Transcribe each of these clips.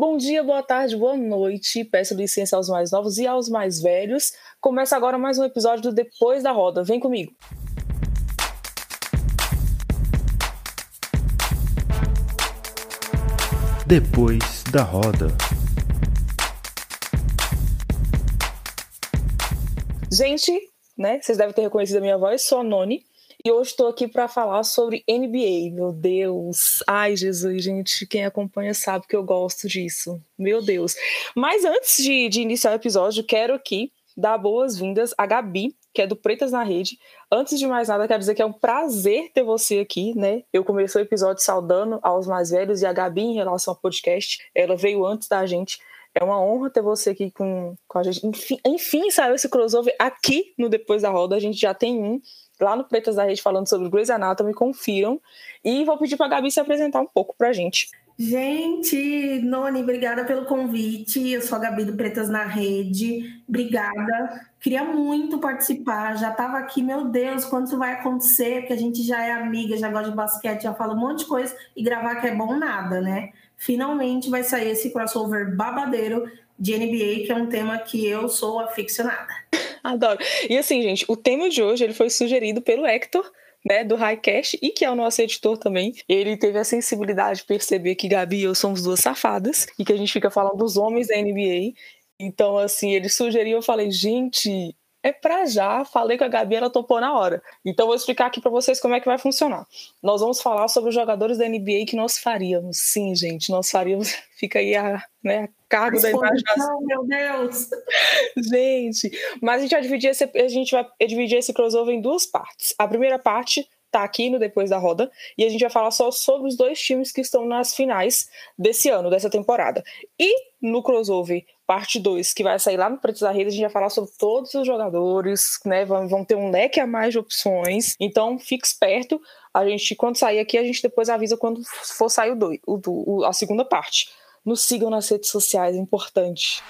Bom dia, boa tarde, boa noite. Peço licença aos mais novos e aos mais velhos. Começa agora mais um episódio do Depois da Roda. Vem comigo. Depois da Roda. Gente, né? Vocês devem ter reconhecido a minha voz, sou a Noni. E hoje estou aqui para falar sobre NBA. Meu Deus. Ai, Jesus, gente. Quem acompanha sabe que eu gosto disso. Meu Deus. Mas antes de, de iniciar o episódio, quero aqui dar boas-vindas a Gabi, que é do Pretas na Rede. Antes de mais nada, quero dizer que é um prazer ter você aqui, né? Eu comecei o episódio saudando aos mais velhos e a Gabi, em relação ao podcast, ela veio antes da gente. É uma honra ter você aqui com, com a gente. Enfim, enfim, saiu esse crossover aqui no Depois da Roda. A gente já tem um lá no Pretas da Rede falando sobre Grey's Anatomy, confiram. E vou pedir para a Gabi se apresentar um pouco para a gente. Gente, Noni, obrigada pelo convite. Eu sou a Gabi do Pretas na Rede. Obrigada. Queria muito participar. Já estava aqui, meu Deus, quando isso vai acontecer? Porque a gente já é amiga, já gosta de basquete, já fala um monte de coisa. E gravar que é bom nada, né? Finalmente vai sair esse crossover babadeiro de NBA, que é um tema que eu sou aficionada. Adoro. E assim, gente, o tema de hoje ele foi sugerido pelo Hector, né, do Highcast, e que é o nosso editor também. Ele teve a sensibilidade de perceber que Gabi e eu somos duas safadas, e que a gente fica falando dos homens da NBA. Então, assim, ele sugeriu, eu falei, gente, é pra já. Falei com a Gabi, ela topou na hora. Então vou explicar aqui para vocês como é que vai funcionar. Nós vamos falar sobre os jogadores da NBA que nós faríamos. Sim, gente, nós faríamos. Fica aí a, né, cargo da imaginação. Meu Deus! Gente, mas a gente vai dividir esse, a gente vai dividir esse crossover em duas partes. A primeira parte tá aqui no Depois da Roda, e a gente vai falar só sobre os dois times que estão nas finais desse ano, dessa temporada. E no crossover parte 2, que vai sair lá no Preto da Rede, a gente vai falar sobre todos os jogadores, né? Vão, vão ter um leque a mais de opções. Então, fique esperto. A gente, quando sair aqui, a gente depois avisa quando for sair o, dois, o, o a segunda parte. Nos sigam nas redes sociais, é importante.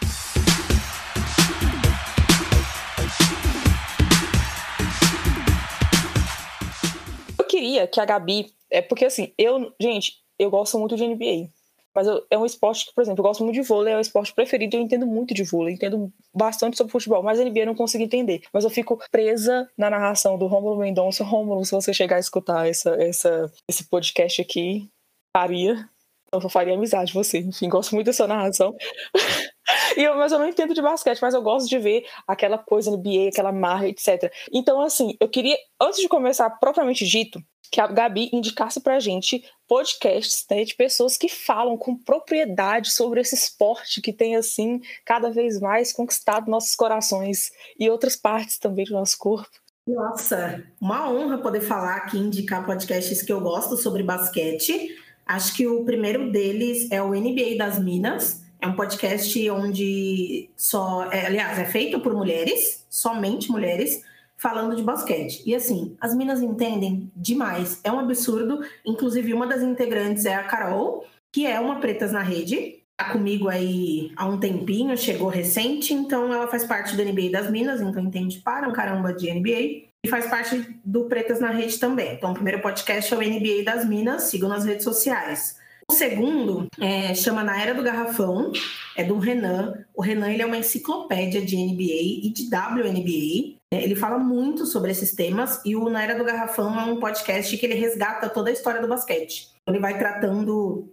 Eu queria que a Gabi. É porque assim, eu. Gente, eu gosto muito de NBA. Mas eu, é um esporte que, por exemplo, eu gosto muito de vôlei, é o esporte preferido, eu entendo muito de vôlei, entendo bastante sobre futebol, mas NBA eu não consigo entender. Mas eu fico presa na narração do Rômulo Mendonça. Rômulo, se você chegar a escutar essa, essa, esse podcast aqui, faria. Eu faria amizade você. Enfim, gosto muito dessa narração. E eu, mas eu não entendo de basquete, mas eu gosto de ver aquela coisa NBA, aquela marra, etc. Então, assim, eu queria, antes de começar propriamente dito, que a Gabi indicasse pra gente podcasts né, de pessoas que falam com propriedade sobre esse esporte que tem, assim, cada vez mais conquistado nossos corações e outras partes também do nosso corpo. Nossa, uma honra poder falar aqui, indicar podcasts que eu gosto sobre basquete. Acho que o primeiro deles é o NBA das Minas. É um podcast onde só, é, aliás, é feito por mulheres, somente mulheres, falando de basquete. E assim, as minas entendem demais, é um absurdo. Inclusive, uma das integrantes é a Carol, que é uma Pretas na Rede, tá comigo aí há um tempinho, chegou recente, então ela faz parte do NBA das Minas, então entende para um caramba de NBA. E faz parte do Pretas na Rede também. Então, o primeiro podcast é o NBA das Minas, sigam nas redes sociais. O segundo é, chama Na Era do Garrafão, é do Renan. O Renan ele é uma enciclopédia de NBA e de WNBA. Ele fala muito sobre esses temas e o Na Era do Garrafão é um podcast que ele resgata toda a história do basquete. Ele vai tratando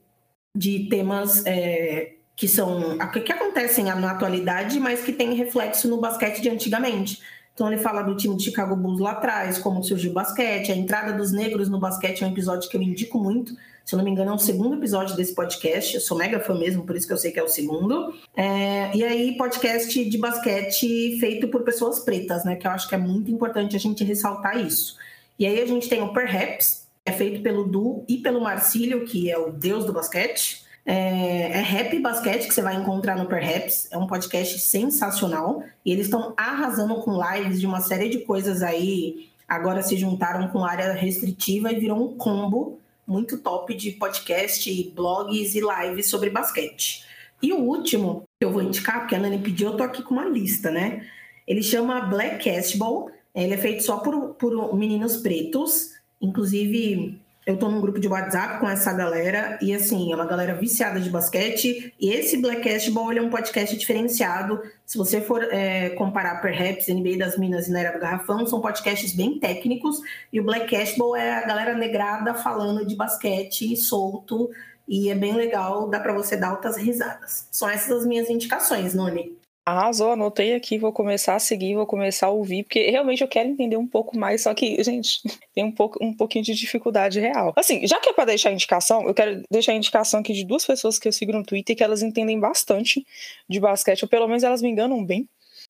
de temas é, que são que acontecem na atualidade, mas que têm reflexo no basquete de antigamente. Ele fala do time de Chicago Bulls lá atrás, como surgiu o basquete, a entrada dos negros no basquete é um episódio que eu indico muito. Se eu não me engano, é o segundo episódio desse podcast. Eu sou mega fã mesmo, por isso que eu sei que é o segundo. É, e aí, podcast de basquete feito por pessoas pretas, né? Que eu acho que é muito importante a gente ressaltar isso. E aí a gente tem o Perhaps, é feito pelo Du e pelo Marcílio, que é o deus do basquete. É, é Rap Basquete que você vai encontrar no Perhaps. É um podcast sensacional. E eles estão arrasando com lives de uma série de coisas aí. Agora se juntaram com área restritiva e virou um combo muito top de podcast, blogs e lives sobre basquete. E o último que eu vou indicar, porque a Nani pediu, eu tô aqui com uma lista, né? Ele chama Black Castball. Ele é feito só por, por meninos pretos. Inclusive, Eu tô num grupo de WhatsApp com essa galera e assim, é uma galera viciada de basquete. E esse Blackcast Ball é um podcast diferenciado. Se você for é, comparar Perhaps, NBA das Minas e Na Era do Garrafão, são podcasts bem técnicos. E o Blackcast Ball é a galera negrada falando de basquete solto. E é bem legal, dá para você dar altas risadas. São essas as minhas indicações, Noni. Arrasou, anotei aqui, vou começar a seguir, vou começar a ouvir, porque realmente eu quero entender um pouco mais, só que, gente, tem um, pouco, um pouquinho de dificuldade real. Assim, já que é pra deixar indicação, eu quero deixar a indicação aqui de duas pessoas que eu sigo no Twitter que elas entendem bastante de basquete, ou pelo menos elas me enganam bem,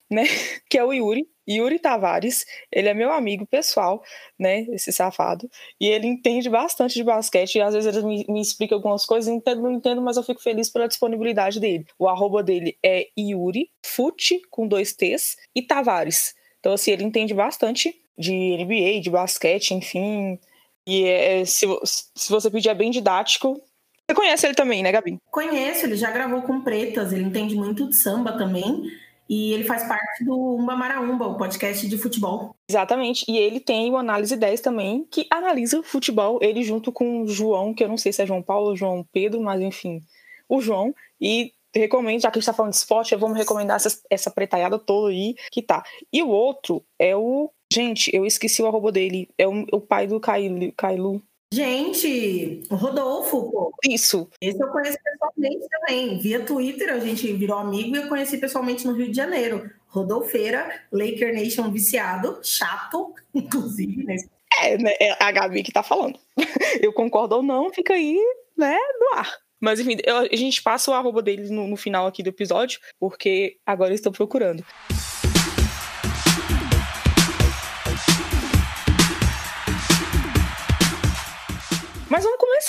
né? Que é o Yuri, Yuri Tavares, ele é meu amigo pessoal, né, esse safado, e ele entende bastante de basquete, e às vezes ele me, me explica algumas coisas, entendo, não entendo, mas eu fico feliz pela disponibilidade dele. O arroba dele é Yuri, Fute, com dois T's, e Tavares. Então, assim, ele entende bastante de NBA, de basquete, enfim, e é, se, se você pedir é bem didático, você conhece ele também, né, Gabi? Conheço, ele já gravou com Pretas, ele entende muito de samba também. E ele faz parte do Umba Maraumba, o podcast de futebol. Exatamente. E ele tem o Análise 10 também, que analisa futebol, ele junto com o João, que eu não sei se é João Paulo ou João Pedro, mas enfim, o João. E recomendo, já que a gente tá falando de esporte, vamos recomendar essa, essa pretaiada toda aí que tá. E o outro é o. Gente, eu esqueci o arroba dele. É o, o pai do Kailu. Kailu. Gente, o Rodolfo, pô. Isso. Esse eu conheço pessoalmente também. Via Twitter, a gente virou amigo e eu conheci pessoalmente no Rio de Janeiro. Rodolfeira, Laker Nation viciado, chato, inclusive, né? É, né, é a Gabi que tá falando. Eu concordo ou não, fica aí, né, no ar. Mas enfim, eu, a gente passa o arroba dele no, no final aqui do episódio, porque agora eu estou procurando. Mas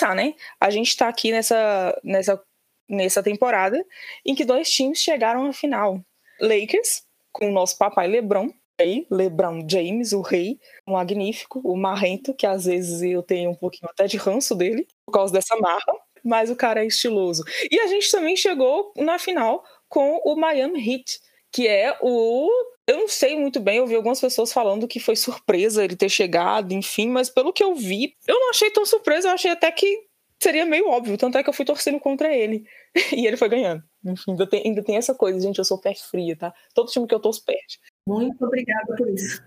começar, né? A gente tá aqui nessa, nessa, nessa temporada em que dois times chegaram à final. Lakers, com o nosso papai LeBron, aí, LeBron James, o rei, o magnífico, o marrento, que às vezes eu tenho um pouquinho até de ranço dele, por causa dessa marra, mas o cara é estiloso. E a gente também chegou na final com o Miami Heat, que é o eu não sei muito bem, eu vi algumas pessoas falando que foi surpresa ele ter chegado, enfim, mas pelo que eu vi, eu não achei tão surpresa, eu achei até que seria meio óbvio, tanto é que eu fui torcendo contra ele. e ele foi ganhando. Enfim, ainda tem, ainda tem essa coisa, gente, eu sou pé fria, tá? Todo time que eu torço perde. Muito obrigada por isso.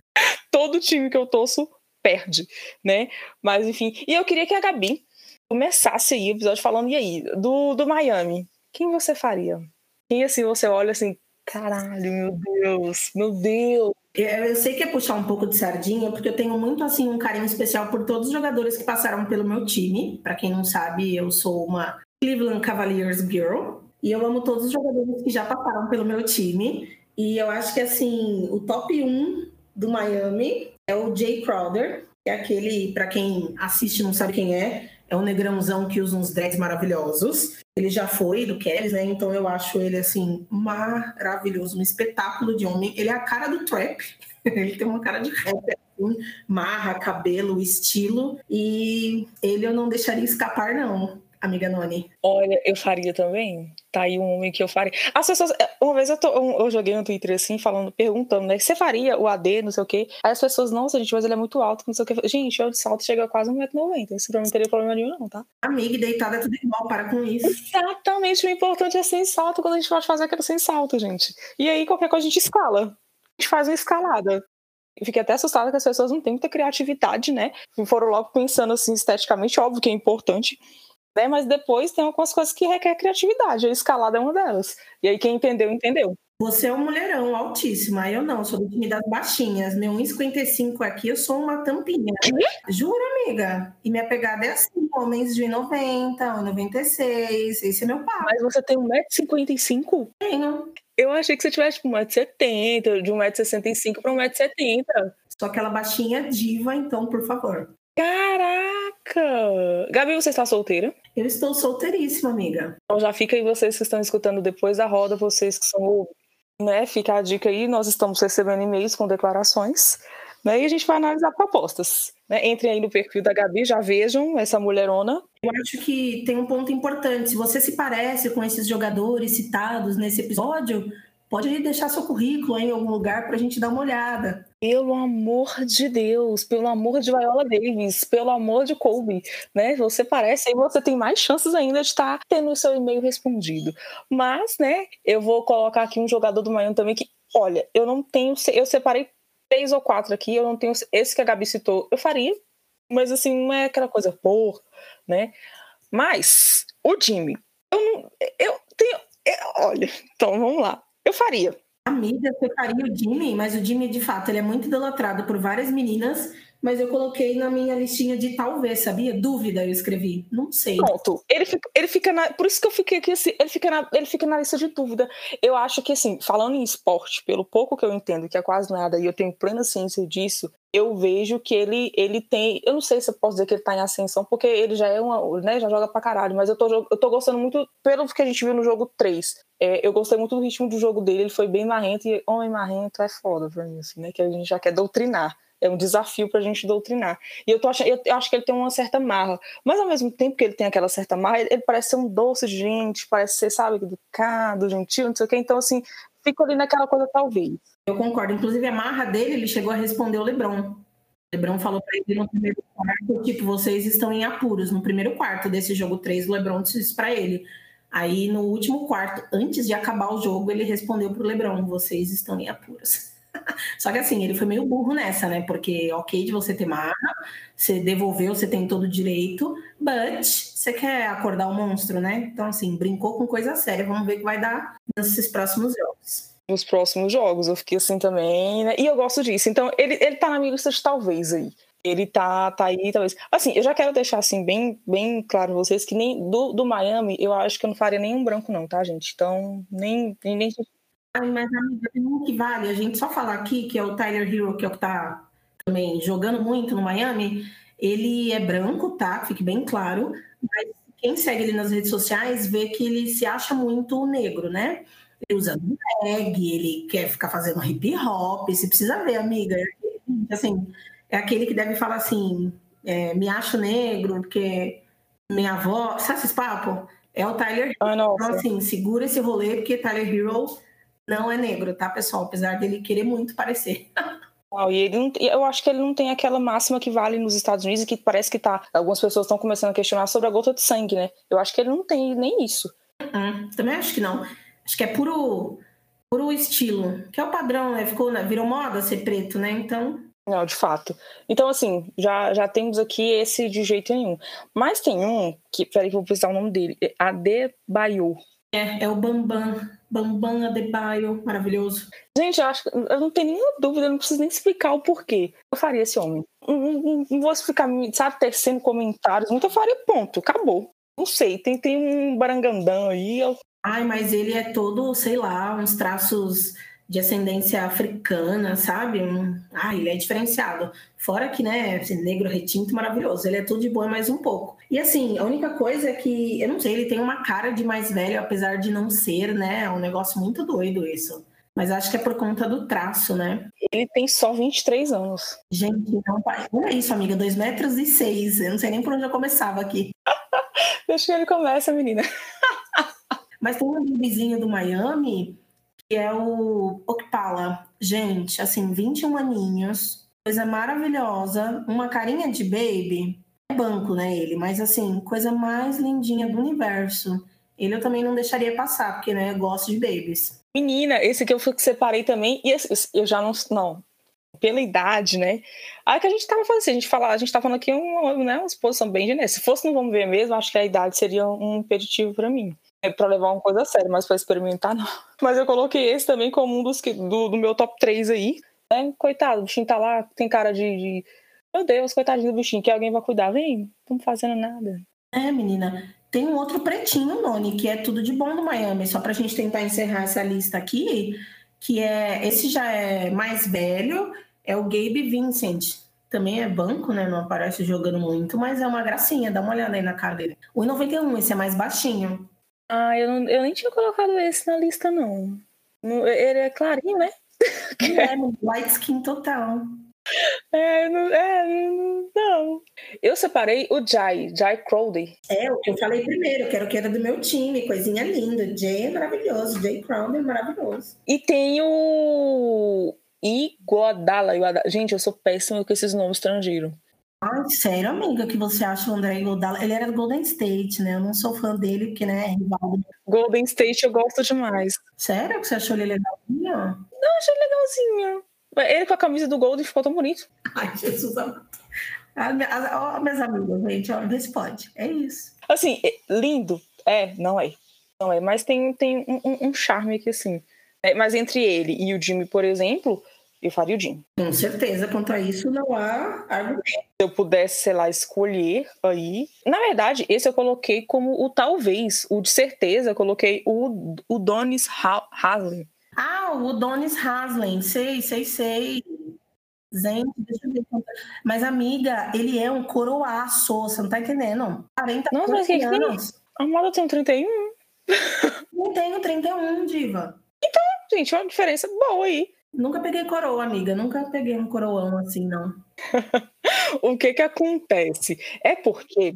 Todo time que eu torço perde, né? Mas enfim, e eu queria que a Gabi começasse aí o episódio falando, e aí, do, do Miami, quem você faria? Quem assim você olha assim, Caralho, meu Deus, meu Deus. Eu sei que é puxar um pouco de sardinha, porque eu tenho muito assim um carinho especial por todos os jogadores que passaram pelo meu time. Para quem não sabe, eu sou uma Cleveland Cavaliers girl e eu amo todos os jogadores que já passaram pelo meu time. E eu acho que assim, o top 1 do Miami é o Jay Crowder, que é aquele, para quem assiste não sabe quem é, é um negrãozão que usa uns dreads maravilhosos. Ele já foi do Kelly, né? Então eu acho ele assim maravilhoso, um espetáculo de homem. Ele é a cara do trap. ele tem uma cara de rapper, assim, marra, cabelo, estilo. E ele eu não deixaria escapar, não amiga Noni? Olha, eu faria também. Tá aí um homem que eu faria. As pessoas. É, uma vez eu, tô, eu joguei no Twitter assim, falando, perguntando, né? Você faria o AD, não sei o quê. Aí as pessoas, nossa, gente, mas ele é muito alto, não sei o quê. Gente, eu de salto chega a quase 1,90m. Isso pra mim não teria problema nenhum, não, tá? Amiga, deitada é tudo igual, para com isso. Exatamente, o importante é sem salto quando a gente pode fazer aquilo sem salto, gente. E aí, qualquer coisa a gente escala. A gente faz uma escalada. Eu fiquei até assustada que as pessoas não têm muita criatividade, né? E foram logo pensando assim, esteticamente, óbvio que é importante né? Mas depois tem algumas coisas que requer criatividade. A escalada é uma delas. E aí quem entendeu, entendeu. Você é um mulherão altíssima, eu não, sou do time das baixinhas. Meu 1,55 aqui, eu sou uma tampinha. Juro, amiga. E minha pegada é assim: homens de 1,90, 1,96. Esse é meu papo. Mas você tem 1,55m? Tenho. Eu achei que você tivesse tipo 1,70m, de 1,65m para 1,70m. Sou aquela baixinha diva, então, por favor. Caraca! Gabi, você está solteira? Eu estou solteiríssima, amiga. Então já fica aí vocês que estão escutando depois da roda, vocês que são né? Fica a dica aí, nós estamos recebendo e-mails com declarações, né? E a gente vai analisar propostas. Né? Entrem aí no perfil da Gabi, já vejam essa mulherona. Eu acho que tem um ponto importante. Se você se parece com esses jogadores citados nesse episódio, pode deixar seu currículo em algum lugar para a gente dar uma olhada. Pelo amor de Deus, pelo amor de Viola Davis, pelo amor de Colby, né? Você parece e você tem mais chances ainda de estar tendo o seu e-mail respondido. Mas, né, eu vou colocar aqui um jogador do Miami também que, olha, eu não tenho, eu separei três ou quatro aqui, eu não tenho esse que a Gabi citou, eu faria, mas assim, não é aquela coisa por, né? Mas o Jimmy, eu não, eu tenho, eu, olha, então vamos lá, eu faria Amiga, você faria o Jimmy, mas o Jimmy, de fato, ele é muito idolatrado por várias meninas, mas eu coloquei na minha listinha de talvez, sabia? Dúvida, eu escrevi. Não sei. Pronto. Ele fica, ele fica na. Por isso que eu fiquei aqui assim, ele fica, na, ele fica na lista de dúvida. Eu acho que, assim, falando em esporte, pelo pouco que eu entendo, que é quase nada, e eu tenho plena ciência disso, eu vejo que ele, ele tem. Eu não sei se eu posso dizer que ele tá em ascensão, porque ele já é uma. né, já joga pra caralho, mas eu tô, eu tô gostando muito, pelo que a gente viu no jogo 3. É, eu gostei muito do ritmo do jogo dele, ele foi bem marrento, e homem marrento é foda pra mim, assim, né? Que a gente já quer doutrinar. É um desafio pra gente doutrinar. E eu, tô achando, eu, acho que ele tem uma certa marra. Mas ao mesmo tempo que ele tem aquela certa marra, ele, ele parece ser um doce de gente, parece ser, sabe, educado, gentil, não sei o quê. Então, assim, fico ali naquela coisa, talvez. Eu concordo. Inclusive, a marra dele, ele chegou a responder o Lebron. O Lebron falou para ele no primeiro quarto, tipo, vocês estão em apuros. No primeiro quarto desse jogo 3, o Lebron disse isso pra ele. Aí, no último quarto, antes de acabar o jogo, ele respondeu pro Lebron, vocês estão em apuros. Só que assim, ele foi meio burro nessa, né? Porque, ok, de você ter marra, você devolveu, você tem todo o direito, but você quer acordar o monstro, né? Então, assim, brincou com coisa séria. Vamos ver o que vai dar nesses próximos jogos. Nos próximos jogos, eu fiquei assim também, né? E eu gosto disso. Então, ele, ele tá na minha lista de talvez aí ele tá, tá aí, talvez. Assim, eu já quero deixar assim bem, bem claro vocês que nem do, do Miami, eu acho que eu não faria nenhum branco, não, tá, gente? Então, nem. nem, nem... Mas, amiga, tem um que vale. A gente só falar aqui que é o Tyler Hero, que é o que tá também jogando muito no Miami. Ele é branco, tá? Fique bem claro. Mas quem segue ele nas redes sociais vê que ele se acha muito negro, né? Ele usa drag, ele quer ficar fazendo hip hop. Você precisa ver, amiga. Assim, é aquele que deve falar assim, é, me acho negro, porque minha avó. Sabe esses papos? É o Tyler Hero. Ah, então, assim, segura esse rolê, porque Tyler Hero não é negro, tá, pessoal? Apesar dele querer muito parecer. e ele não, eu acho que ele não tem aquela máxima que vale nos Estados Unidos e que parece que tá. Algumas pessoas estão começando a questionar sobre a gota de sangue, né? Eu acho que ele não tem nem isso. Uhum, também acho que não. Acho que é puro, puro estilo, que é o padrão, né? Ficou, né? virou moda ser preto, né? Então não, de fato. Então, assim, já, já temos aqui esse de jeito nenhum. Mas tem um que, peraí que eu vou precisar o nome dele, é Adebayo. É, é o Bambam. Bambam Adebayo, maravilhoso. Gente, eu acho eu não tenho nenhuma dúvida, eu não preciso nem explicar o porquê. Eu faria esse homem. Não, não, não vou explicar, sabe, tecendo comentários, muito eu faria, ponto, acabou. Não sei, tem, tem um barangandão aí. Eu... Ai, mas ele é todo, sei lá, uns traços de ascendência africana, sabe? Ah, ele é diferenciado. Fora que, né, esse negro retinto maravilhoso. Ele é tudo de bom mais um pouco. E assim, a única coisa é que, eu não sei, ele tem uma cara de mais velho, apesar de não ser, né? É um negócio muito doido isso. Mas acho que é por conta do traço, né? Ele tem só 23 anos. Gente, não Olha isso, amiga, 2 metros e 6. Eu não sei nem por onde eu começava aqui. Deixa que ele começa, menina. Mas tem um vizinho do Miami que é o Okpala. Gente, assim, 21 aninhos, coisa maravilhosa, uma carinha de baby. É banco, né, ele? Mas, assim, coisa mais lindinha do universo. Ele eu também não deixaria passar, porque, né, eu gosto de babies. Menina, esse que eu separei também, e esse, eu já não. Não, pela idade, né? Aí que a gente tava fazendo, assim, a gente fala, a gente tá falando aqui uma, né, uma exposição bem genérica. Se fosse não vamos ver mesmo, acho que a idade seria um impeditivo para mim. É pra levar uma coisa séria, mas pra experimentar, não. Mas eu coloquei esse também como um dos que, do, do meu top 3 aí. Né? Coitado, o bichinho tá lá, tem cara de, de... Meu Deus, coitadinho do bichinho, que alguém vai cuidar. Vem, não fazendo nada. É, menina. Tem um outro pretinho, Noni, que é tudo de bom no Miami. Só pra gente tentar encerrar essa lista aqui, que é. Esse já é mais velho, é o Gabe Vincent. Também é banco, né? Não aparece jogando muito, mas é uma gracinha. Dá uma olhada aí na cara dele. O 91, esse é mais baixinho. Ah, eu, não, eu nem tinha colocado esse na lista, não. Ele é clarinho, né? É, light skin total. É, não, é, não. Eu separei o Jai, Jai Crowley. É, o que eu falei primeiro, que era o que era do meu time, coisinha linda. Jay é maravilhoso, Jay Crowley é maravilhoso. E tem o, Iguodala. Gente, eu sou péssima com esses nomes estrangeiros. Ai, sério, amiga, que você acha o André Iguodala? Ele era do Golden State, né? Eu não sou fã dele, porque, né, é rival. Golden State eu gosto demais. Sério que você achou ele legalzinho? Não, achei legalzinho. Ele com a camisa do Golden ficou tão bonito. Ai, Jesus amado. Ah, ah, ó, minhas amigas, gente, ó, vê se pode. É isso. Assim, lindo. É, não é. Não é, mas tem, tem um, um- um charme aqui, assim. É, mas entre ele e o Jimmy, por exemplo, eu faria o Jimmy. Com certeza, quanto a isso, não há argumento. Se eu pudesse, sei lá, escolher aí. Na verdade, esse eu coloquei como o talvez. O de certeza, eu coloquei o, o Donis Ha- Haslem. Ah, o Donis Haslem, sei, sei, sei. Gente, deixa eu ver. Mas, amiga, ele é um coroaço, você não tá entendendo? 40 Nossa, mas que que tem? anos. A moda tem um 31. Não tenho 31, diva. Gente, uma diferença boa aí. Nunca peguei coroa, amiga. Nunca peguei um coroão assim, não. O que que acontece? É porque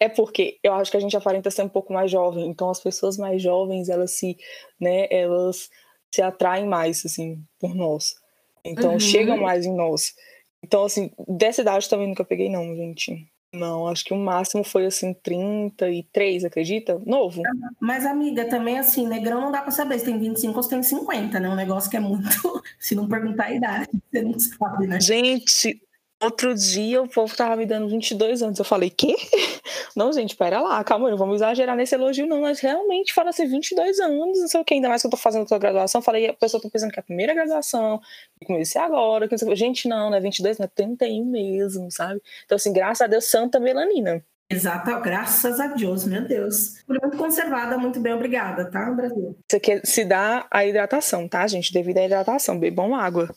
é porque eu acho que a gente aparenta ser um pouco mais jovem, então as pessoas mais jovens, elas se, né, elas se atraem mais assim por nós. Então Uhum. chegam mais em nós. Então assim, dessa idade também nunca peguei não, gente. Não, acho que o máximo foi assim 33, acredita? Novo. Mas, amiga, também assim, negrão não dá pra saber se tem 25 ou se tem 50, né? Um negócio que é muito. Se não perguntar a idade, você não sabe, né? Gente, outro dia o povo tava me dando 22 anos. Eu falei, quê? Não, gente, pera lá, calma, não vamos exagerar nesse elogio, não. Mas realmente fala assim, 22 anos, não sei o que, ainda mais que eu tô fazendo outra graduação. Falei, a pessoa tá pensando que é a primeira graduação, que comecei agora. Que não sei o quê. gente, não, não é 22, não é 31 mesmo, sabe? Então, assim, graças a Deus, santa melanina. Exato, graças a Deus, meu Deus. Muito conservada, muito bem, obrigada, tá, Brasil? Isso aqui se dá a hidratação, tá, gente? Devido à hidratação, bebam água.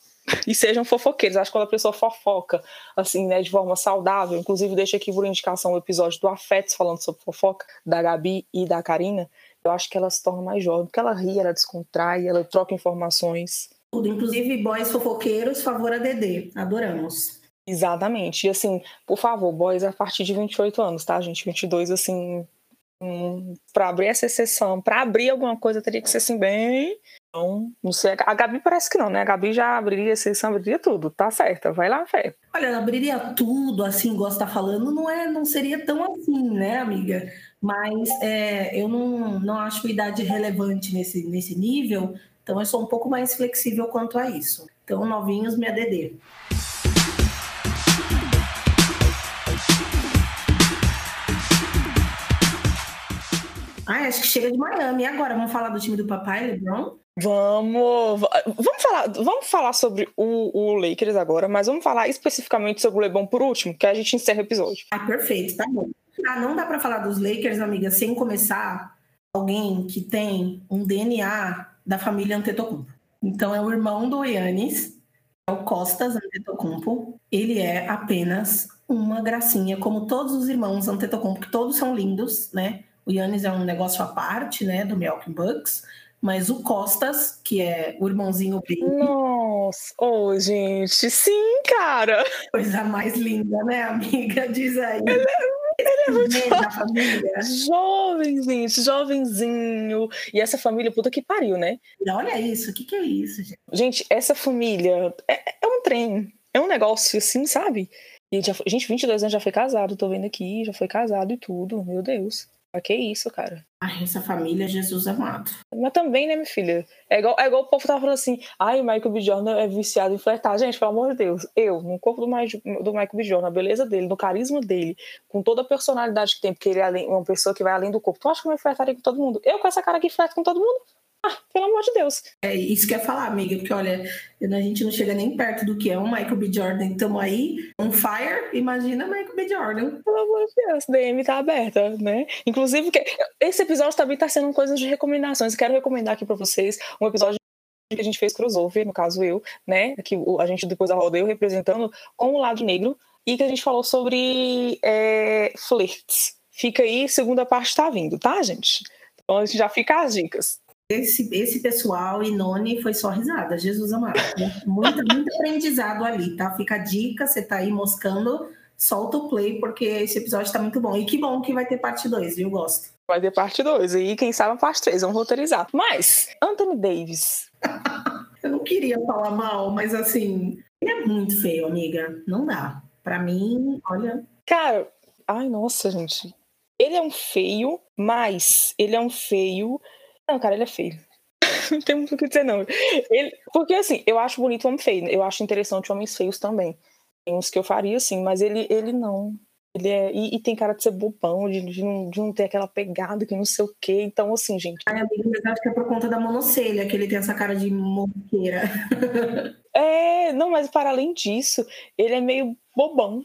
E sejam fofoqueiros. Acho que quando a pessoa fofoca, assim, né, de forma saudável, inclusive deixa aqui por indicação o episódio do Afetos falando sobre fofoca, da Gabi e da Karina, eu acho que ela se torna mais jovem, porque ela ri, ela descontrai, ela troca informações. Tudo, inclusive boys fofoqueiros, favor a Dedê. Adoramos. Exatamente. E assim, por favor, boys a partir de 28 anos, tá, gente? 22, assim, hum, pra abrir essa exceção, pra abrir alguma coisa teria que ser assim, bem. Então, não sei. A Gabi parece que não, né? A Gabi já abriria exceção, abriria tudo. Tá certa, vai lá, fé. Olha, abriria tudo, assim, gosta tá falando, não é, não seria tão assim, né, amiga? Mas é, eu não, não acho idade relevante nesse, nesse nível, então eu sou um pouco mais flexível quanto a isso. Então, novinhos, minha DD. Ai, acho que chega de Miami. E agora, vamos falar do time do papai, LeBron? Vamos, va- vamos falar, vamos falar sobre o, o Lakers agora, mas vamos falar especificamente sobre o LeBron por último, que a gente encerra o episódio. Ah, perfeito, tá bom. Ah, não dá pra falar dos Lakers, amiga, sem começar alguém que tem um DNA da família Antetokounmpo. Então é o irmão do Yannis, é o Costas Antetokounmpo. Ele é apenas uma gracinha, como todos os irmãos Antetokounmpo, que todos são lindos, né? O Yannis é um negócio à parte, né, do Milwaukee Bucks, mas o Costas, que é o irmãozinho bem Nossa, ô gente, sim, cara. coisa mais linda, né, amiga? Diz aí. Ele é muito da família. Jovem, gente, jovenzinho. E essa família, puta que pariu, né? Olha isso, o que, que é isso, gente? Gente, essa família é, é um trem, é um negócio assim, sabe? E já, gente, 22 anos já foi casado, tô vendo aqui, já foi casado e tudo, meu Deus. Pra que isso, cara? Ai, essa família, Jesus amado. Mas também, né, minha filha? É igual, é igual o povo tava falando assim, ai, o Michael B. Jordan é viciado em flertar. Gente, pelo amor de Deus, eu, no corpo do, do Michael B. Jordan, a beleza dele, no carisma dele, com toda a personalidade que tem, porque ele é uma pessoa que vai além do corpo, tu acha que eu me flertaria com todo mundo? Eu com essa cara aqui flerto com todo mundo? Ah, pelo amor de Deus. É isso que eu ia falar, amiga, porque olha, a gente não chega nem perto do que é um Michael B. Jordan. Estamos aí, on fire, imagina Michael B. Jordan. Pelo amor de Deus, DM tá aberta, né? Inclusive, esse episódio também tá sendo coisas de recomendações. Quero recomendar aqui pra vocês um episódio que a gente fez crossover, no caso eu, né? Que a gente depois a rodeio representando com o lado negro e que a gente falou sobre é, flirts. Fica aí, segunda parte tá vindo, tá, gente? Então a gente já fica as dicas. Esse, esse pessoal e Noni foi só risada, Jesus amado. Muito, muito aprendizado ali, tá? Fica a dica, você tá aí moscando, solta o play, porque esse episódio tá muito bom. E que bom que vai ter parte 2, viu? Gosto. Vai ter parte 2 e quem sabe a parte 3, vamos roteirizar. Mas, Anthony Davis. Eu não queria falar mal, mas assim, ele é muito feio, amiga. Não dá. Pra mim, olha. Cara, ai, nossa, gente. Ele é um feio, mas ele é um feio. Não, cara, ele é feio. não tem muito o que dizer, não. Ele... Porque, assim, eu acho bonito homem feio. Eu acho interessante homens feios também. Tem uns que eu faria, assim, mas ele, ele não. Ele é, e, e, tem cara de ser bobão, de, de, não, de não ter aquela pegada, que não sei o quê. Então, assim, gente. Ai, amigo, mas acho que é por conta da monocelha que ele tem essa cara de moqueira. é, não, mas para além disso, ele é meio bobão.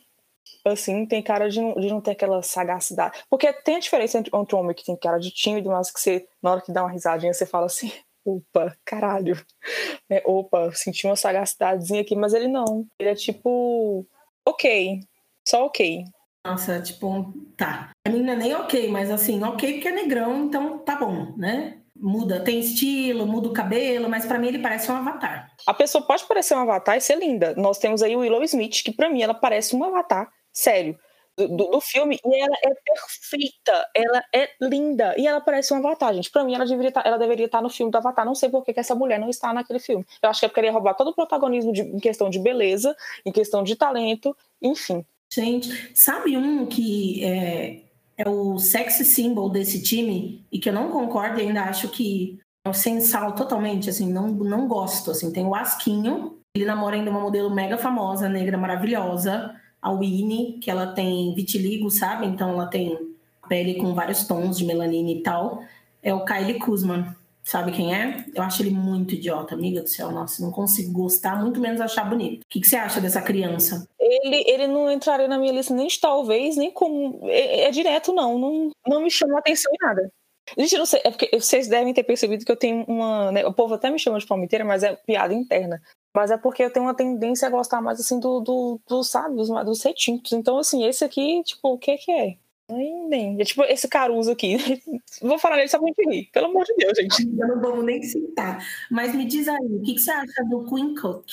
Assim, tem cara de não, de não ter aquela sagacidade. Porque tem a diferença entre, um homem que tem cara de tímido, mas que você, na hora que dá uma risadinha, você fala assim: opa, caralho. É, opa, senti uma sagacidadezinha aqui, mas ele não. Ele é tipo, ok, só ok. Nossa, tipo, tá. A menina é nem ok, mas assim, ok porque é negrão, então tá bom, né? Muda, tem estilo, muda o cabelo, mas para mim ele parece um avatar. A pessoa pode parecer um avatar e ser linda. Nós temos aí o Willow Smith, que para mim ela parece um avatar, sério. Do, do, do, filme e ela é perfeita, ela é linda e ela parece um avatar, gente. Pra mim, ela deveria, tá, ela deveria estar tá no filme do Avatar. Não sei por que, essa mulher não está naquele filme. Eu acho que é ela ia roubar todo o protagonismo de, em questão de beleza, em questão de talento, enfim. Gente, sabe um que é, é o sexy symbol desse time e que eu não concordo e ainda acho que é o sensal totalmente, assim, não, não gosto, assim. Tem o Asquinho, ele namora ainda uma modelo mega famosa, negra, maravilhosa, a Winnie, que ela tem vitiligo, sabe? Então ela tem pele com vários tons de melanina e tal. É o Kylie Kuzman. Sabe quem é? Eu acho ele muito idiota, amiga do céu. Nossa, não consigo gostar, muito menos achar bonito. O que, que você acha dessa criança? Ele, ele não entraria na minha lista nem de talvez, nem como. É, é direto, não. não. Não me chama atenção em nada. Gente, não sei, é porque vocês devem ter percebido que eu tenho uma. Né, o povo até me chama de palmiteira, mas é piada interna. Mas é porque eu tenho uma tendência a gostar mais, assim, do, do, do sabe, dos, dos retintos. Então, assim, esse aqui, tipo, o que que é? Nem, é tipo esse Caruso aqui. Vou falar nele só pra gente. Pelo amor de Deus, gente. Eu não vou nem citar. Mas me diz aí, o que, que você acha do Queen Cook?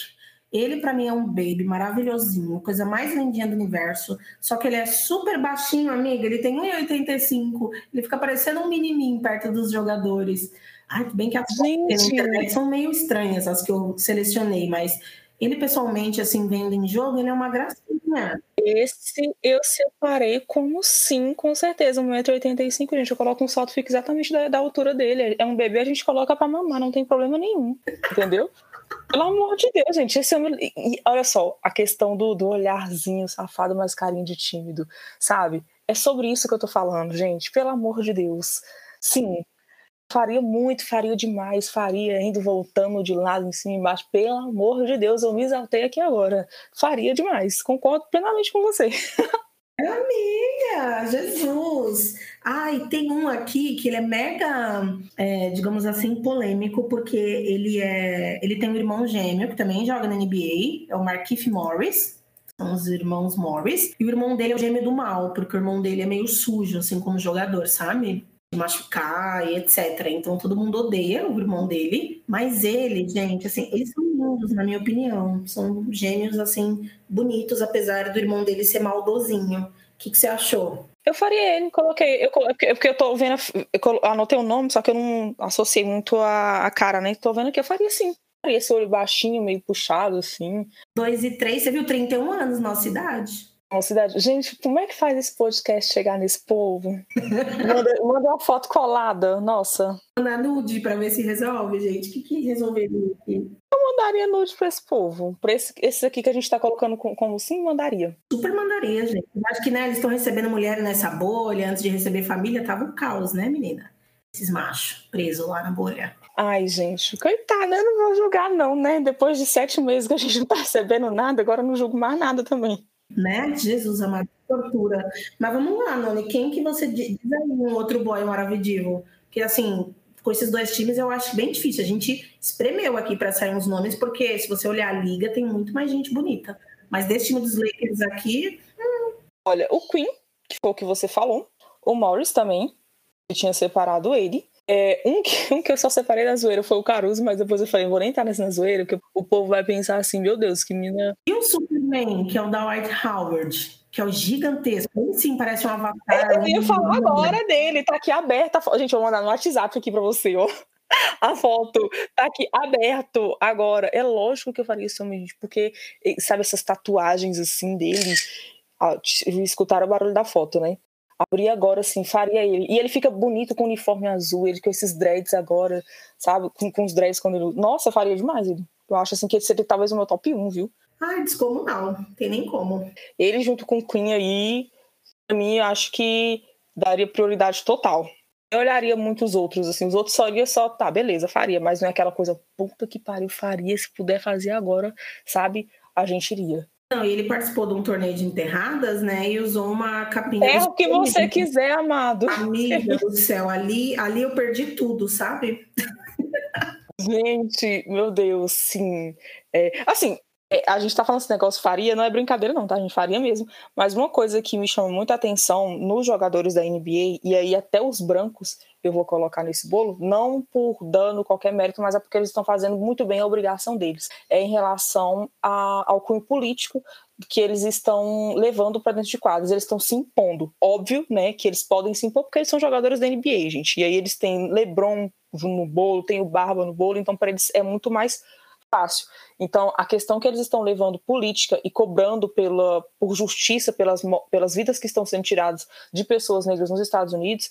Ele, para mim, é um baby maravilhosinho, coisa mais lindinha do universo. Só que ele é super baixinho, amiga. Ele tem 1,85. Ele fica parecendo um menininho perto dos jogadores. Ai, bem que as fotos na internet são meio estranhas, as que eu selecionei, mas ele pessoalmente, assim, vendo em jogo, ele é uma gracinha. Esse eu separei como sim, com certeza. 1,85m, gente. Eu coloco um salto, fica exatamente da, da, altura dele. É um bebê, a gente coloca pra mamar, não tem problema nenhum. Entendeu? Pelo amor de Deus, gente. Esse é meu... e, olha só, a questão do, do olharzinho safado, mas carinho de tímido, sabe? É sobre isso que eu tô falando, gente. Pelo amor de Deus. Sim, faria muito, faria demais, faria indo voltando de lado, em cima, embaixo. Pelo amor de Deus, eu me exaltei aqui agora. Faria demais. Concordo plenamente com você. Amiga, Jesus! Ai, tem um aqui que ele é mega, é, digamos assim, polêmico, porque ele é. Ele tem um irmão gêmeo que também joga na NBA, é o Markif Morris. São os irmãos Morris. E o irmão dele é o gêmeo do mal, porque o irmão dele é meio sujo, assim, como jogador, sabe? Machucar e etc. Então todo mundo odeia o irmão dele, mas ele, gente, assim, eles são lindos, na minha opinião. São gêmeos, assim, bonitos, apesar do irmão dele ser maldozinho. O que, que você achou? Eu faria ele, coloquei. Eu, é porque eu tô vendo. Eu anotei o nome, só que eu não associei muito a, a cara, né? Tô vendo que eu faria sim. Faria esse olho baixinho, meio puxado, assim. Dois e três, você viu 31 anos, nossa idade? Cidade. Gente, como é que faz esse podcast chegar nesse povo? manda, manda uma foto colada, nossa. Mandar nude pra ver se resolve, gente. O que, que resolveria aqui? Eu mandaria nude pra esse povo. Pra esse, esse aqui que a gente tá colocando como sim, mandaria. Super mandaria, gente. Acho que né, eles estão recebendo mulheres nessa bolha, antes de receber família, tava um caos, né, menina? Esses machos presos lá na bolha. Ai, gente, coitada, eu não vou julgar, não, né? Depois de sete meses que a gente não tá recebendo nada, agora eu não julgo mais nada também né? Jesus amado, tortura. Mas vamos lá, Noni, quem que você diz aí um outro boy maravilhoso? Que assim, com esses dois times eu acho bem difícil. A gente espremeu aqui para sair uns nomes, porque se você olhar a liga, tem muito mais gente bonita. Mas desse time dos Lakers aqui. Hum. Olha, o Queen, que foi o que você falou, o Morris também, que tinha separado ele. É, um, que, um que eu só separei da zoeira foi o Caruso, mas depois eu falei, vou nem estar nessa zoeira, porque o povo vai pensar assim, meu Deus, que menina. E o Superman, que é o da White Howard, que é o gigantesco. Ele sim parece um avatar. Eu ia falar agora dele, tá aqui aberta. Gente, eu vou mandar no WhatsApp aqui pra você, ó. A foto tá aqui aberto agora. É lógico que eu faria isso, gente, porque sabe essas tatuagens assim dele? Ah, escutaram o barulho da foto, né? Abri agora, assim, faria ele. E ele fica bonito com o uniforme azul, ele com esses dreads agora, sabe? Com, com os dreads quando ele. Nossa, faria demais ele. Eu acho assim que ele seria talvez o meu top 1, viu? Ah, descomunal. Tem nem como. Ele junto com o Queen aí, pra mim, acho que daria prioridade total. Eu olharia muito os outros, assim, os outros só iria só, tá, beleza, faria, mas não é aquela coisa, puta que pariu, faria, se puder fazer agora, sabe, a gente iria. Não, ele participou de um torneio de enterradas, né? E usou uma capinha. É o que você quiser, amado. Amiga do céu, ali, ali eu perdi tudo, sabe? Gente, meu Deus, sim. É, assim, a gente tá falando esse negócio faria, não é brincadeira não, tá? A gente faria mesmo. Mas uma coisa que me chama muita atenção nos jogadores da NBA, e aí até os brancos eu vou colocar nesse bolo, não por dano qualquer mérito, mas é porque eles estão fazendo muito bem a obrigação deles. É em relação a, ao cunho político que eles estão levando para dentro de quadros, eles estão se impondo. Óbvio, né, que eles podem se impor porque eles são jogadores da NBA, gente. E aí eles têm LeBron no bolo, tem o Barba no bolo, então para eles é muito mais fácil. Então, a questão que eles estão levando política e cobrando pela, por justiça pelas, pelas vidas que estão sendo tiradas de pessoas negras nos Estados Unidos,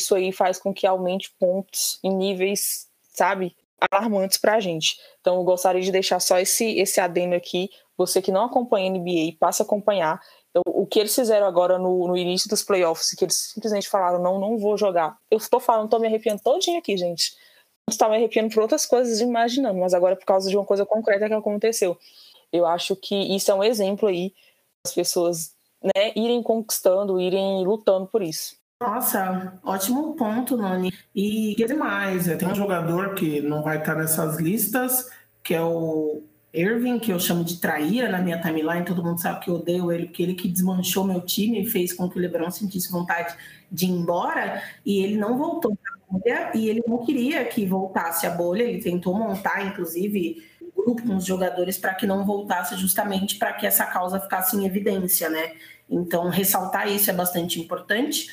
isso aí faz com que aumente pontos em níveis, sabe, alarmantes para a gente. Então, eu gostaria de deixar só esse, esse adendo aqui. Você que não acompanha a NBA, passa a acompanhar. Então, o que eles fizeram agora no, no início dos playoffs, que eles simplesmente falaram, não, não vou jogar. Eu estou falando, estou me arrepiando todinho aqui, gente estava arrepiando por outras coisas imaginando, mas agora é por causa de uma coisa concreta que aconteceu. Eu acho que isso é um exemplo aí das pessoas né, irem conquistando, irem lutando por isso. Nossa, ótimo ponto, Nani. E que demais, tem um jogador que não vai estar nessas listas, que é o Irving, que eu chamo de traíra na minha timeline, todo mundo sabe que eu odeio ele, porque ele que desmanchou meu time e fez com que o LeBron sentisse vontade de ir embora, e ele não voltou para bolha e ele não queria que voltasse a bolha. Ele tentou montar, inclusive, um grupo com os jogadores para que não voltasse, justamente para que essa causa ficasse em evidência, né? Então, ressaltar isso é bastante importante.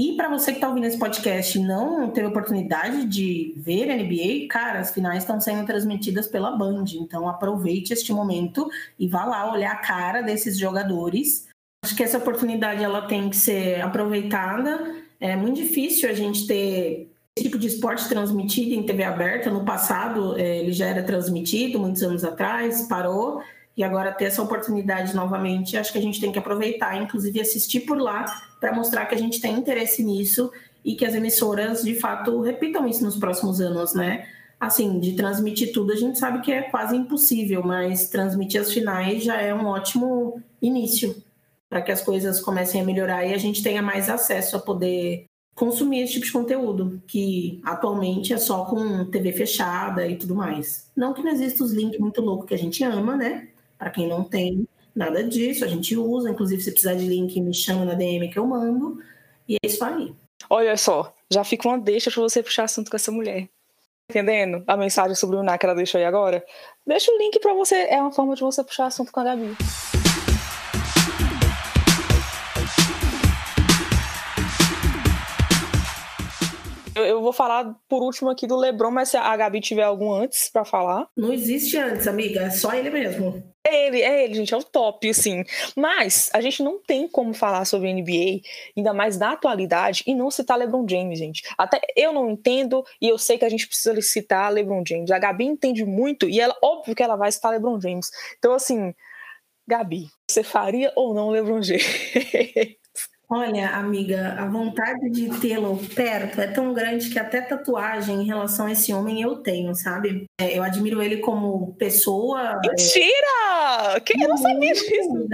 E para você que está ouvindo esse podcast e não teve oportunidade de ver NBA, cara, as finais estão sendo transmitidas pela Band. Então aproveite este momento e vá lá olhar a cara desses jogadores. Acho que essa oportunidade ela tem que ser aproveitada. É muito difícil a gente ter tipo de esporte transmitido em TV aberta. No passado, é, ele já era transmitido, muitos anos atrás, parou. E agora ter essa oportunidade novamente, acho que a gente tem que aproveitar, inclusive assistir por lá, para mostrar que a gente tem interesse nisso e que as emissoras, de fato, repitam isso nos próximos anos, né? Assim, de transmitir tudo, a gente sabe que é quase impossível, mas transmitir as finais já é um ótimo início para que as coisas comecem a melhorar e a gente tenha mais acesso a poder consumir esse tipo de conteúdo, que atualmente é só com TV fechada e tudo mais. Não que não exista os links muito loucos que a gente ama, né? Para quem não tem nada disso, a gente usa. Inclusive, se precisar de link, me chama na DM que eu mando. E é isso aí. Olha só, já fica uma deixa para você puxar assunto com essa mulher. Entendendo a mensagem sobre o que ela deixou aí agora? Deixa o link para você. É uma forma de você puxar assunto com a Gabi. Eu, vou falar por último aqui do LeBron, mas se a Gabi tiver algum antes para falar. Não existe antes, amiga. É só ele mesmo. É ele, é ele, gente, é o top, assim. Mas a gente não tem como falar sobre NBA, ainda mais da atualidade, e não citar LeBron James, gente. Até eu não entendo, e eu sei que a gente precisa citar LeBron James. A Gabi entende muito, e ela, óbvio que ela vai citar LeBron James. Então, assim, Gabi, você faria ou não LeBron James? Olha, amiga, a vontade de tê-lo perto é tão grande que até tatuagem em relação a esse homem eu tenho, sabe? É, eu admiro ele como pessoa. Mentira! É... Quem eu não sabia disso?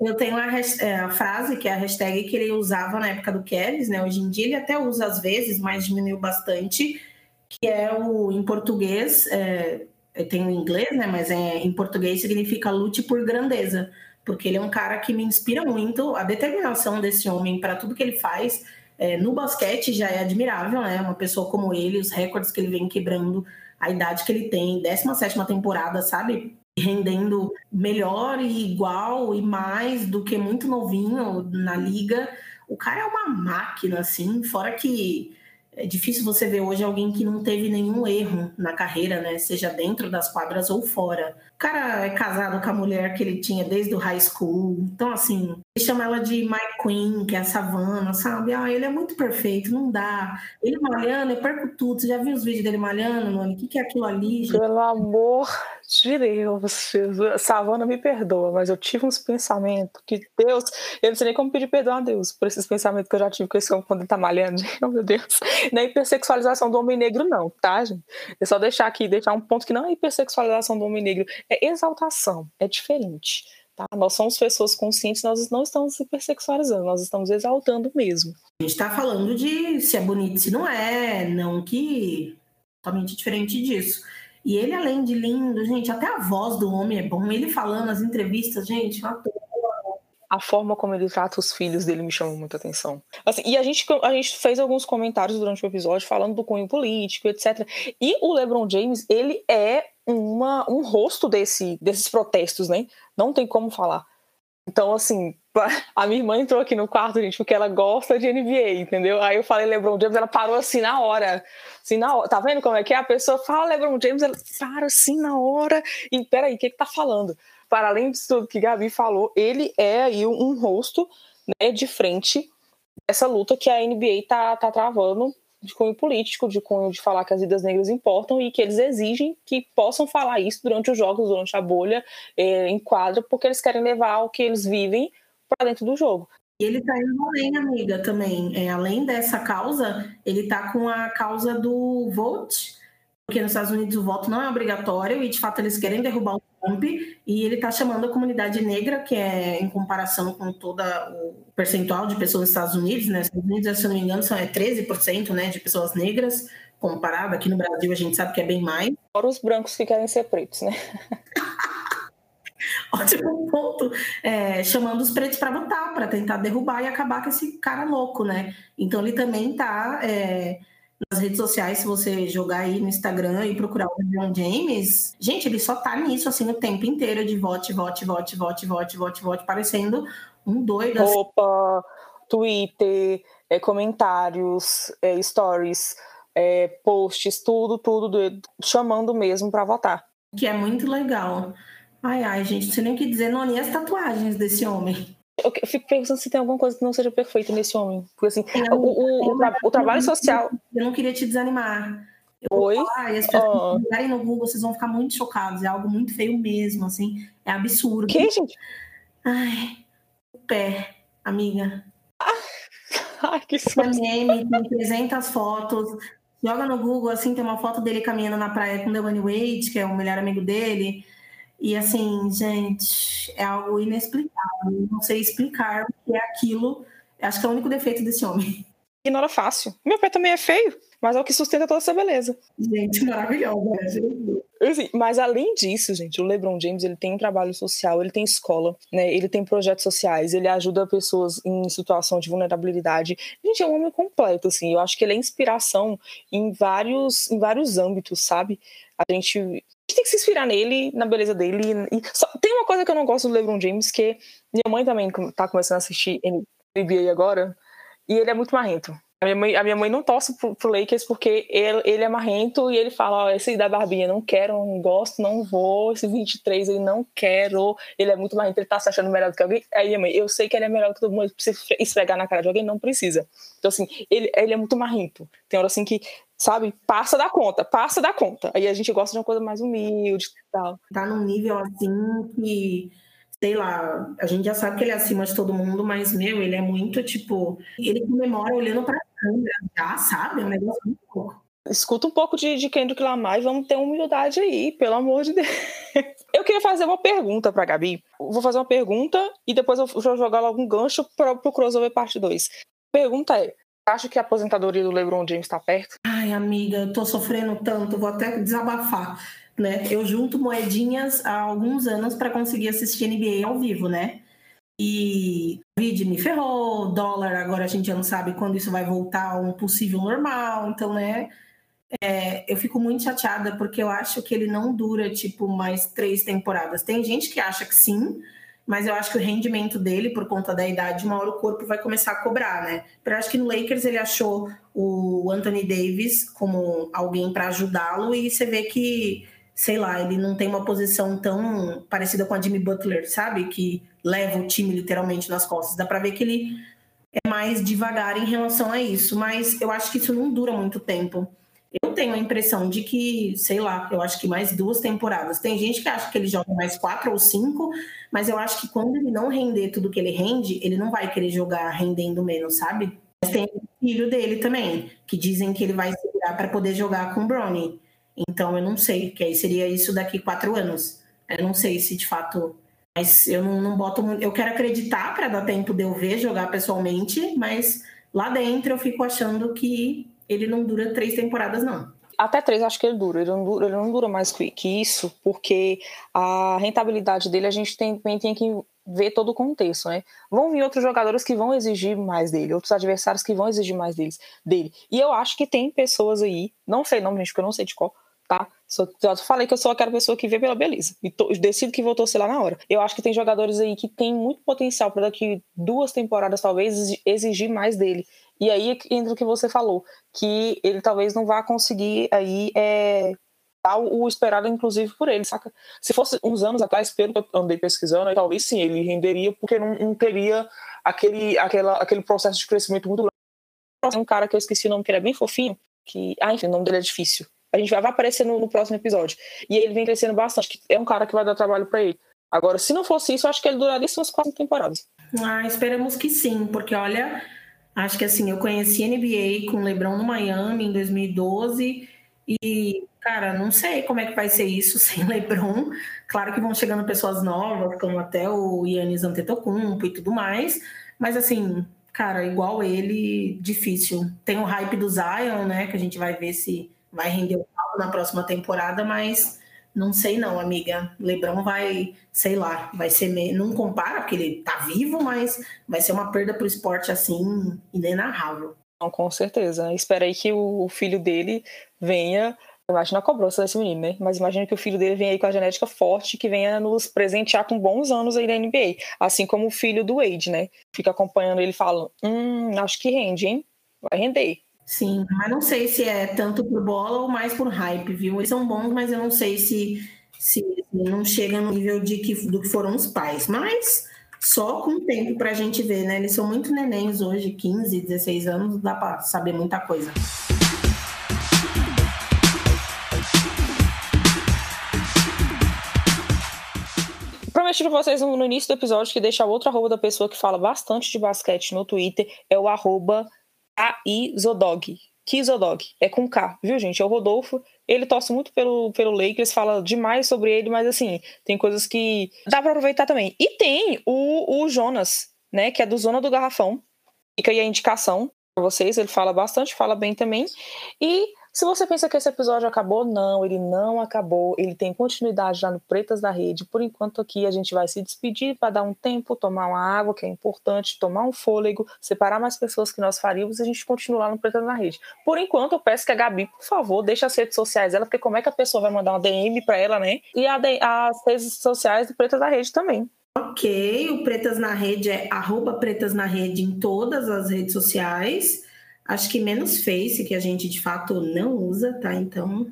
Eu tenho a, é, a, frase, que é a hashtag que ele usava na época do Kevs, né? Hoje em dia ele até usa às vezes, mas diminuiu bastante, que é o, em português, é, tem o inglês, né? Mas é, em português significa lute por grandeza porque ele é um cara que me inspira muito. A determinação desse homem para tudo que ele faz é, no basquete já é admirável, né? Uma pessoa como ele, os recordes que ele vem quebrando, a idade que ele tem, 17 temporada, sabe? Rendendo melhor e igual e mais do que muito novinho na liga. O cara é uma máquina, assim, fora que é difícil você ver hoje alguém que não teve nenhum erro na carreira, né? Seja dentro das quadras ou fora. O cara é casado com a mulher que ele tinha desde o high school. Então, assim, ele chama ela de My Queen, que é a Savannah, sabe? Ah, ele é muito perfeito, não dá. Ele malhando, eu perco tudo. Você já viu os vídeos dele malhando, mano? O que, que é aquilo ali? Gente? Pelo amor Deus, Jesus. Savana me perdoa, mas eu tive uns pensamentos que Deus. Eu não sei nem como pedir perdão a Deus por esses pensamentos que eu já tive com esse homem quando ele tá malhando. Oh, meu Deus. Não é hipersexualização do homem negro, não, tá, gente? É só deixar aqui, deixar um ponto que não é hipersexualização do homem negro, é exaltação, é diferente. Tá? Nós somos pessoas conscientes, nós não estamos hipersexualizando, nós estamos exaltando mesmo. A gente está falando de se é bonito, se não é, não que totalmente diferente disso. E ele, além de lindo, gente, até a voz do homem é bom. Ele falando nas entrevistas, gente, a forma como ele trata os filhos dele me chamou muita atenção. Assim, e a gente, a gente fez alguns comentários durante o episódio falando do cunho político, etc. E o LeBron James, ele é uma, um rosto desse, desses protestos, né? Não tem como falar. Então, assim, a minha irmã entrou aqui no quarto, gente, porque ela gosta de NBA, entendeu? Aí eu falei LeBron James, ela parou assim na hora. Assim, na hora. Tá vendo como é que é? A pessoa fala LeBron James, ela para assim na hora. E peraí, o que que tá falando? Para além disso tudo que Gabi falou, ele é aí um rosto né, de frente dessa luta que a NBA tá, tá travando de cunho político, de cunho de falar que as vidas negras importam e que eles exigem que possam falar isso durante os jogos, durante a bolha, é, em quadra, porque eles querem levar o que eles vivem para dentro do jogo. E ele está indo além, amiga, também. É, além dessa causa, ele está com a causa do vote, porque nos Estados Unidos o voto não é obrigatório e, de fato, eles querem derrubar o Trump. E ele está chamando a comunidade negra, que é em comparação com todo o percentual de pessoas nos Estados Unidos, né? Estados Unidos, se eu não me engano, são é 13% né, de pessoas negras, comparado aqui no Brasil, a gente sabe que é bem mais. Fora os brancos que querem ser pretos, né? ótimo ponto, é, chamando os pretos para votar, para tentar derrubar e acabar com esse cara louco, né? Então ele também está é, nas redes sociais, se você jogar aí no Instagram e procurar o LeBron James, gente, ele só tá nisso assim o tempo inteiro de vote, vote, vote, vote, vote, vote, vote, parecendo um doido. Assim. Opa, Twitter, é, comentários, é, stories, é, posts, tudo, tudo, do, chamando mesmo para votar. Que é muito legal. Ai, ai, gente, não sei nem o que dizer, não, nem as tatuagens desse homem. Eu fico pensando se tem alguma coisa que não seja perfeita nesse homem. Porque assim, o, o, o, tra o, trabalho social. Eu não queria te desanimar. Eu Oi? Falar, e as pessoas oh. olharem no Google, vocês vão ficar muito chocados. É algo muito feio mesmo, assim. É absurdo. Que, gente? Ai, o pé, amiga. Ai, que susto. É meme, tem 300 fotos. Joga no Google, assim, tem uma foto dele caminhando na praia com o Dewayne Wade, que é o melhor amigo dele. E assim, gente, é algo inexplicável. Não sei explicar o que é aquilo. Acho que é o único defeito desse homem. Ignora fácil. Meu pé também é feio, mas é o que sustenta toda essa beleza. Gente, maravilhosa, né? Assim, mas além disso, gente, o LeBron James ele tem um trabalho social, ele tem escola, né? Ele tem projetos sociais, ele ajuda pessoas em situação de vulnerabilidade. Gente, é um homem completo, assim. Eu acho que ele é inspiração em vários, em vários âmbitos, sabe? A gente gente tem que se inspirar nele, na beleza dele. Só, tem uma coisa que eu não gosto do LeBron James, que minha mãe também tá começando a assistir NBA agora, e ele é muito marrento. A minha mãe, a minha mãe não torce pro, pro Lakers porque ele, ele é marrento e ele fala: Ó, esse aí da Barbinha, não quero, não gosto, não vou. Esse 23 ele não quero. Ele é muito marrento, ele tá se achando melhor do que alguém. Aí, minha mãe, eu sei que ele é melhor que todo mundo, precisa esfregar na cara de alguém, não precisa. Então, assim, ele, ele é muito marrento. Tem hora assim que sabe? Passa da conta, passa da conta. Aí a gente gosta de uma coisa mais humilde e tal. Tá num nível assim que, sei lá, a gente já sabe que ele é acima de todo mundo, mas, meu, ele é muito, tipo, ele comemora olhando pra câmera, já, sabe? É um negócio muito pouco. Escuta um pouco de, de Kendrick Lamar e vamos ter humildade aí, pelo amor de Deus. Eu queria fazer uma pergunta pra Gabi. Vou fazer uma pergunta e depois eu vou jogar logo um gancho para pro crossover parte 2. Pergunta é: acha que a aposentadoria do LeBron James está perto? Ai, amiga, eu tô sofrendo tanto, vou até desabafar, né? Eu junto moedinhas há alguns anos para conseguir assistir NBA ao vivo, né? E vídeo me ferrou, dólar, agora a gente já não sabe quando isso vai voltar a um possível normal, então, né? É, eu fico muito chateada porque eu acho que ele não dura, tipo, mais três temporadas. Tem gente que acha que sim, mas eu acho que o rendimento dele, por conta da idade, uma hora o corpo vai começar a cobrar, né? Eu acho que no Lakers ele achou o Anthony Davis como alguém para ajudá-lo e você vê que, sei lá, ele não tem uma posição tão parecida com a Jimmy Butler, sabe? Que leva o time literalmente nas costas. Dá para ver que ele é mais devagar em relação a isso, mas eu acho que isso não dura muito tempo. Tenho a impressão de que, sei lá, eu acho que mais duas temporadas. Tem gente que acha que ele joga mais quatro ou cinco, mas eu acho que quando ele não render tudo que ele rende, ele não vai querer jogar rendendo menos, sabe? Mas tem o filho dele também, que dizem que ele vai segurar para poder jogar com o Brony. Então eu não sei, que aí seria isso daqui quatro anos. Eu não sei se de fato. Mas eu não, não boto. Eu quero acreditar para dar tempo de eu ver jogar pessoalmente, mas lá dentro eu fico achando que ele não dura três temporadas, não. Até três acho que ele dura. Ele não dura, ele não dura mais que isso, porque a rentabilidade dele a gente tem, tem que ver todo o contexto, né? Vão vir outros jogadores que vão exigir mais dele, outros adversários que vão exigir mais deles, dele. E eu acho que tem pessoas aí, não sei não, gente, porque eu não sei de qual, tá? Só, já falei que eu sou aquela pessoa que vê pela beleza. E to, decido que vou torcer lá na hora. Eu acho que tem jogadores aí que tem muito potencial para daqui duas temporadas, talvez, exigir mais dele. E aí entra o que você falou, que ele talvez não vá conseguir aí é, dar o esperado, inclusive, por ele, saca? Se fosse uns anos atrás, pelo que eu andei pesquisando, aí, talvez sim, ele renderia, porque não, não teria aquele, aquela, aquele processo de crescimento muito grande. Um cara que eu esqueci o nome, que ele é bem fofinho, que, ah, enfim, o nome dele é difícil. A gente vai, vai aparecer no, no próximo episódio. E ele vem crescendo bastante, é um cara que vai dar trabalho para ele. Agora, se não fosse isso, eu acho que ele duraria umas quatro temporadas. Ah, esperamos que sim, porque olha, Acho que assim, eu conheci NBA com o LeBron no Miami em 2012 e, cara, não sei como é que vai ser isso sem LeBron. Claro que vão chegando pessoas novas, como até o Yannis Antetokounmpo e tudo mais, mas assim, cara, igual ele, difícil. Tem o hype do Zion, né, que a gente vai ver se vai render o na próxima temporada, mas não sei não, amiga. Lebron vai, sei lá, vai ser meio, não compara porque ele tá vivo, mas vai ser uma perda pro esporte assim inenarrável. Não, com certeza. Espera aí que o filho dele venha Imagina a cobrança desse menino, né? Mas imagina que o filho dele venha aí com a genética forte, que venha nos presentear com bons anos aí na NBA. Assim como o filho do Wade, né? Fica acompanhando ele e fala: Hum, acho que rende, hein? Vai render. Sim, mas não sei se é tanto por bola ou mais por hype, viu? Eles são bons, mas eu não sei se, se não chega no nível de que, do que foram os pais. Mas só com o tempo para a gente ver, né? Eles são muito nenéns hoje, 15, 16 anos, dá para saber muita coisa. prometi pra vocês no início do episódio que deixar outro arroba da pessoa que fala bastante de basquete no Twitter é o arroba Aizodog. Kizodog. É com K, viu, gente? É o Rodolfo. Ele torce muito pelo, pelo Lakers, fala demais sobre ele, mas assim, tem coisas que dá para aproveitar também. E tem o, o Jonas, né? Que é do Zona do Garrafão. Fica aí a indicação para vocês. Ele fala bastante, fala bem também. E se você pensa que esse episódio acabou, não, ele não acabou. Ele tem continuidade já no Pretas da Rede. Por enquanto, aqui a gente vai se despedir para dar um tempo, tomar uma água, que é importante, tomar um fôlego, separar mais pessoas que nós faríamos e a gente continuar no Pretas da Rede. Por enquanto, eu peço que a Gabi, por favor, deixe as redes sociais dela, porque como é que a pessoa vai mandar uma DM para ela, né? E as redes sociais do Pretas da Rede também. Ok, o Pretas na Rede é arroba Pretas na Rede em todas as redes sociais. Acho que menos Face, que a gente de fato não usa, tá? Então,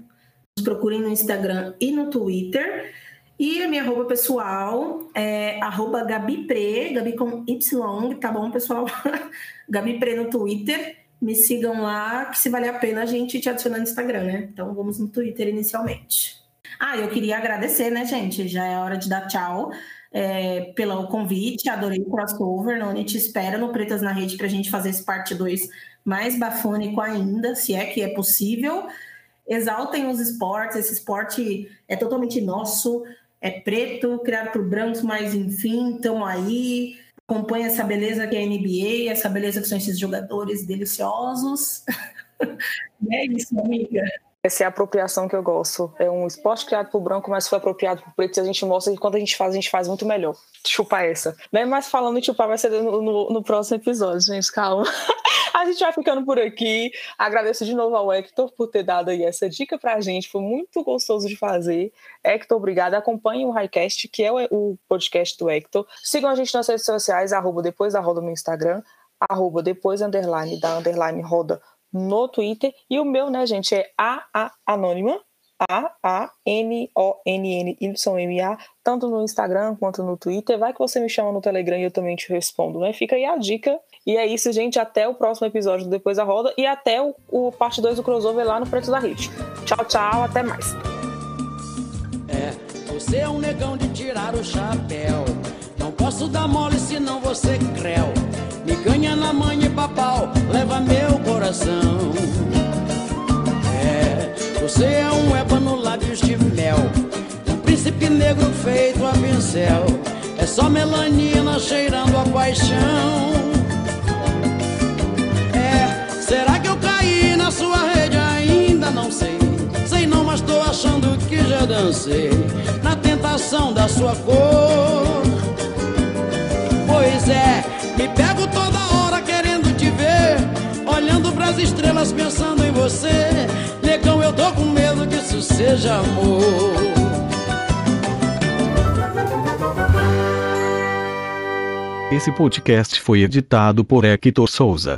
nos procurem no Instagram e no Twitter. E a minha arroba pessoal é arroba Gabipre, Gabi com Y, tá bom, pessoal? Gabipre no Twitter. Me sigam lá, que se vale a pena a gente te adicionar no Instagram, né? Então vamos no Twitter inicialmente. Ah, eu queria agradecer, né, gente? Já é hora de dar tchau. É, pelo convite, adorei o crossover. Não, a gente espera no Pretas na Rede para a gente fazer esse parte 2 mais bafônico ainda, se é que é possível. Exaltem os esportes, esse esporte é totalmente nosso, é preto, criado por brancos, mas enfim, estamos aí. Acompanha essa beleza que é a NBA, essa beleza que são esses jogadores deliciosos. é isso, amiga. Essa é a apropriação que eu gosto. É um esporte criado por branco, mas foi apropriado por preto. E a gente mostra que quando a gente faz, a gente faz muito melhor. Chupar essa. Né? Mas falando em chupar, vai ser no, no, no próximo episódio, gente. Calma. A gente vai ficando por aqui. Agradeço de novo ao Hector por ter dado aí essa dica pra gente. Foi muito gostoso de fazer. Hector, obrigado. Acompanhem o Highcast, que é o podcast do Hector. Sigam a gente nas redes sociais, arroba depois da roda no Instagram, arroba depois underline da underline roda no Twitter. E o meu, né, gente, é a, a anônima a-A-N-O-N-N-Y-M-A, tanto no Instagram quanto no Twitter. Vai que você me chama no Telegram e eu também te respondo, né? Fica aí a dica. E é isso, gente. Até o próximo episódio do Depois da Roda e até o, o parte 2 do crossover lá no Preto da Hit. Tchau, tchau. Até mais. É, você é um negão de tirar o chapéu. Não posso dar mole senão você creu. Me ganha na mãe e papau, leva meu coração. Você é um ébano lábios de mel. Um príncipe negro feito a pincel. É só melanina cheirando a paixão. É, será que eu caí na sua rede? Ainda não sei. Sei não, mas tô achando que já dancei Na tentação da sua cor. Pois é, me pego toda hora querendo te ver Olhando pras estrelas pensando em você tô com medo que isso seja amor. Esse podcast foi editado por Hector Souza.